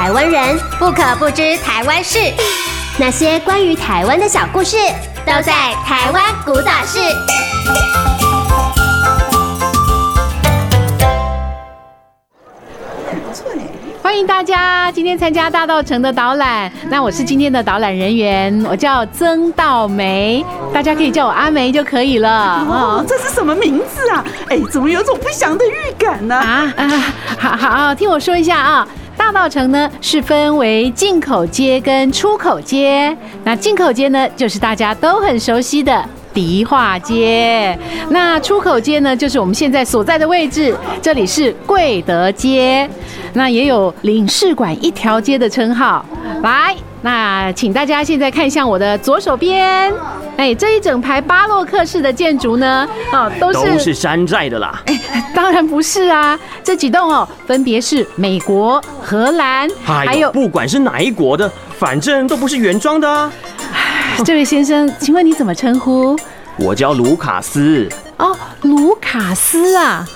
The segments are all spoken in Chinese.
台湾人不可不知台湾事，那些关于台湾的小故事，都在《台湾古早事》。欢迎大家今天参加大道城的导览。那我是今天的导览人员，我叫曾道梅，大家可以叫我阿梅就可以了。哦，这是什么名字啊？哎，怎么有种不祥的预感呢？啊啊，好好好，听我说一下啊。大道城呢是分为进口街跟出口街。那进口街呢，就是大家都很熟悉的迪化街。那出口街呢，就是我们现在所在的位置，这里是贵德街。那也有领事馆一条街的称号。来，那请大家现在看向我的左手边，哎，这一整排巴洛克式的建筑呢，哦，都是都是山寨的啦。哎，当然不是啊，这几栋哦，分别是美国、荷兰，还有不管是哪一国的，反正都不是原装的啊。这位先生，请问你怎么称呼？我叫卢卡斯。哦，卢卡斯啊。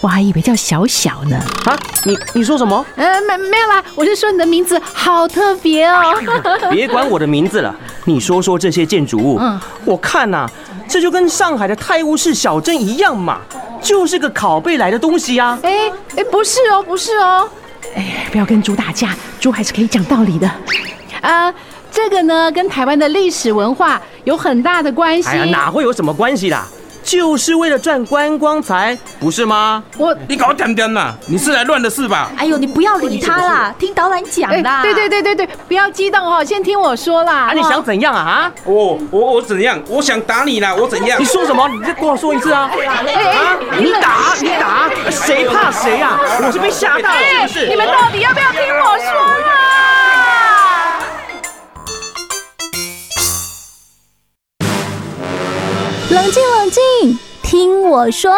我还以为叫小小呢啊！你你说什么？呃，没没有啦，我是说你的名字好特别哦。别管我的名字了，你说说这些建筑物。嗯，我看呐、啊，这就跟上海的泰晤士小镇一样嘛，就是个拷贝来的东西呀、啊。哎哎，不是哦，不是哦。哎，不要跟猪打架，猪还是可以讲道理的。啊，这个呢，跟台湾的历史文化有很大的关系。哎呀，哪会有什么关系啦？就是为了赚观光财，不是吗？我你搞点点呐！你是来乱的是吧？哎呦，你不要理他啦，听导览讲的。对对对对对，不要激动哦，先听我说啦。啊，你想怎样啊？啊？我我我怎样？我想打你啦！我怎样？你说什么？你再跟我说一次啊！啊！你打你打，谁怕谁啊？我是被吓到了，是不是？你们到底要不要听我说啊？冷静，冷静，听我说。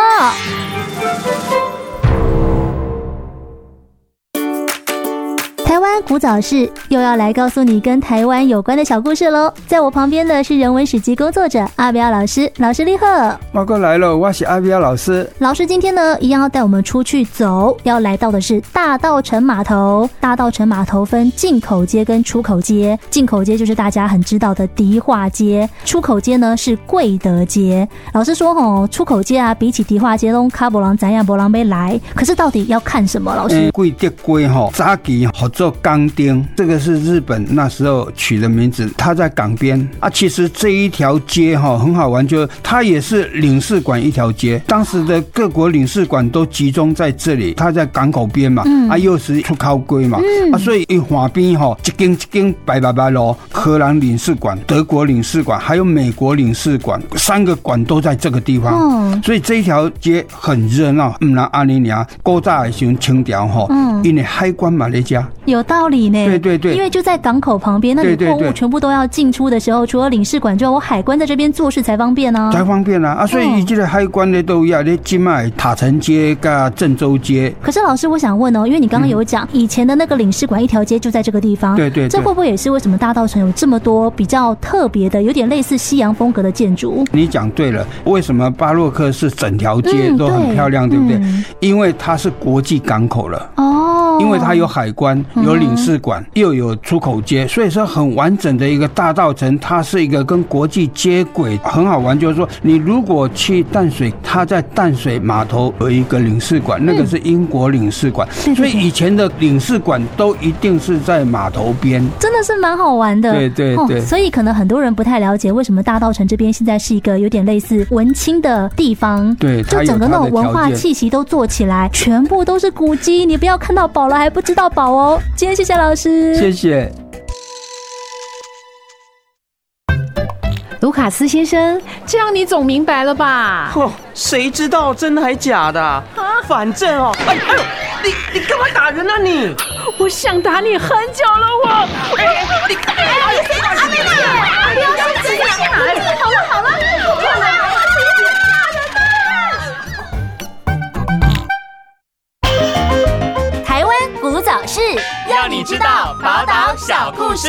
台湾古早事又要来告诉你跟台湾有关的小故事喽！在我旁边的是人文史籍工作者阿彪老师，老师你好。我哥来了，我是阿彪老师。老师今天呢，一样要带我们出去走，要来到的是大道城码头。大道城码头分进口街跟出口街，进口街就是大家很知道的迪化街，出口街呢是贵德街。老师说吼，出口街啊，比起迪化街拢卡不郎怎样不郎没来，可是到底要看什么？老师？贵德街吼，早期好。做钢钉，这个是日本那时候取的名字。它在港边啊，其实这一条街哈很好玩，就它也是领事馆一条街。当时的各国领事馆都集中在这里，它在港口边嘛，啊又是出口街嘛，啊所以一划边哈一间一间白白白咯，荷兰领事馆、德国领事馆还有美国领事馆，三个馆都在这个地方，所以这一条街很热闹。嗯，那阿尼尼亚古早的时候清朝哈，因为海关嘛那家。有道理呢，对对对，因为就在港口旁边，那你货物全部都要进出的时候，除了领事馆，之外我海关在这边做事才方便呢，才方便啊。啊！所以这个海关呢都要你金麦塔城街跟郑州街。可是老师，我想问哦，因为你刚刚有讲以前的那个领事馆一条街就在这个地方，对对，这会不会也是为什么大道城有这么多比较特别的，有点类似西洋风格的建筑？你讲对了，为什么巴洛克是整条街都很漂亮，对不对？因为它是国际港口了。哦，因为它有海关，有领事馆。又有出口街，所以说很完整的一个大道城，它是一个跟国际接轨，很好玩。就是说，你如果去淡水，它在淡水码头有一个领事馆，那个是英国领事馆，所以以前的领事馆都一定是在码头边，真的是蛮好玩的。对对对，所以可能很多人不太了解为什么大道城这边现在是一个有点类似文青的地方，对，就整个那种文化气息都做起来，全部都是古迹，你不要看到宝了还不知道宝哦。今天谢谢老师。谢谢卢卡斯先生，这样你总明白了吧？哦，谁知道真的还假的？啊，反正哦，哎哎呦，你你干嘛打人呢？你，我想打你很久了，我。哎，你干嘛？阿妹妹，不要生气，好了好了，不要了。台湾古早事，让你知道宝岛小故事。